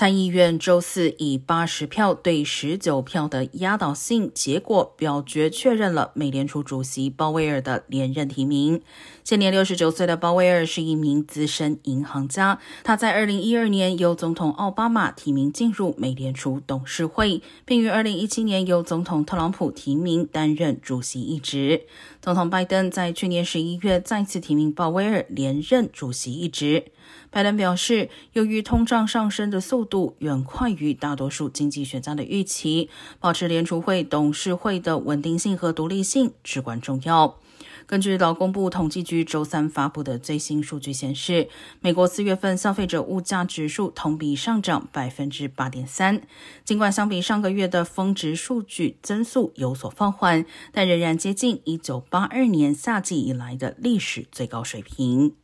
参议院周四以八十票对十九票的压倒性结果表决确认了美联储主席鲍威尔的连任提名。现年六十九岁的鲍威尔是一名资深银行家，他在二零一二年由总统奥巴马提名进入美联储董事会，并于二零一七年由总统特朗普提名担任主席一职。总统拜登在去年十一月再次提名鲍威尔连任主席一职。拜登表示，由于通胀上升的速度度远快于大多数经济学家的预期，保持联储会董事会的稳定性和独立性至关重要。根据劳工部统计局周三发布的最新数据显示，美国四月份消费者物价指数同比上涨百分之八点三。尽管相比上个月的峰值数据增速有所放缓，但仍然接近一九八二年夏季以来的历史最高水平。